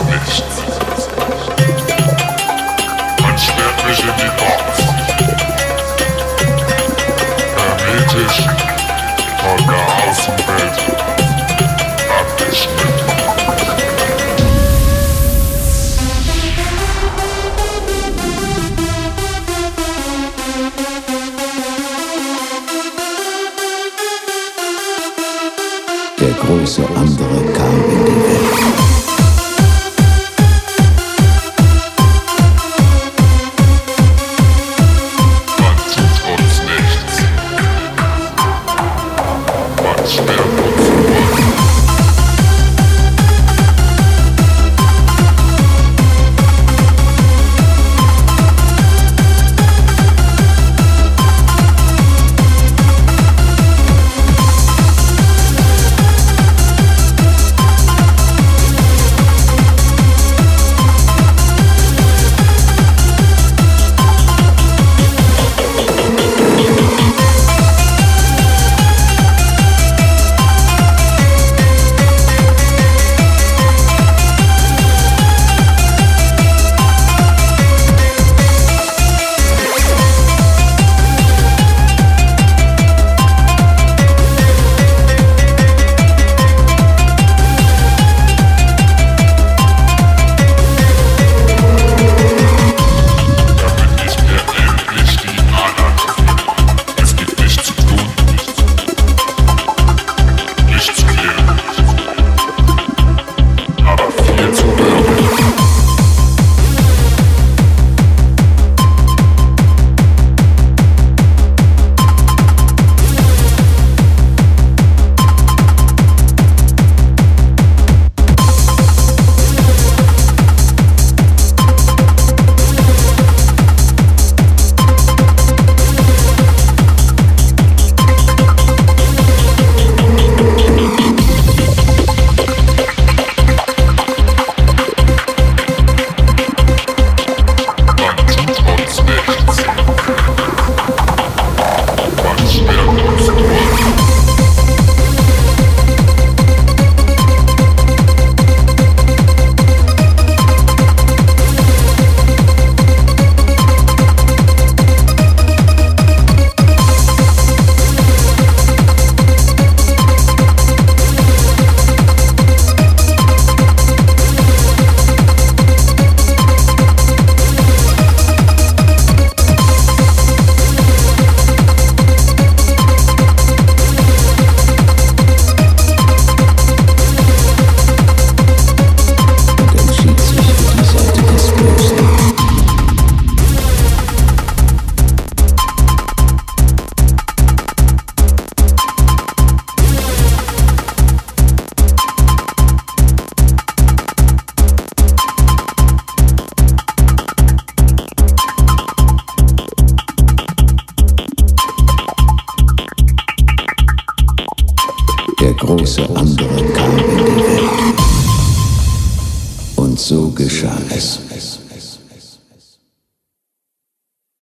es. Man sperrt mich in den Kopf. Hermetisch von der Außenwelt abgeschnitten. große andere. Man Der große andere kam in die Welt. Und so geschah es.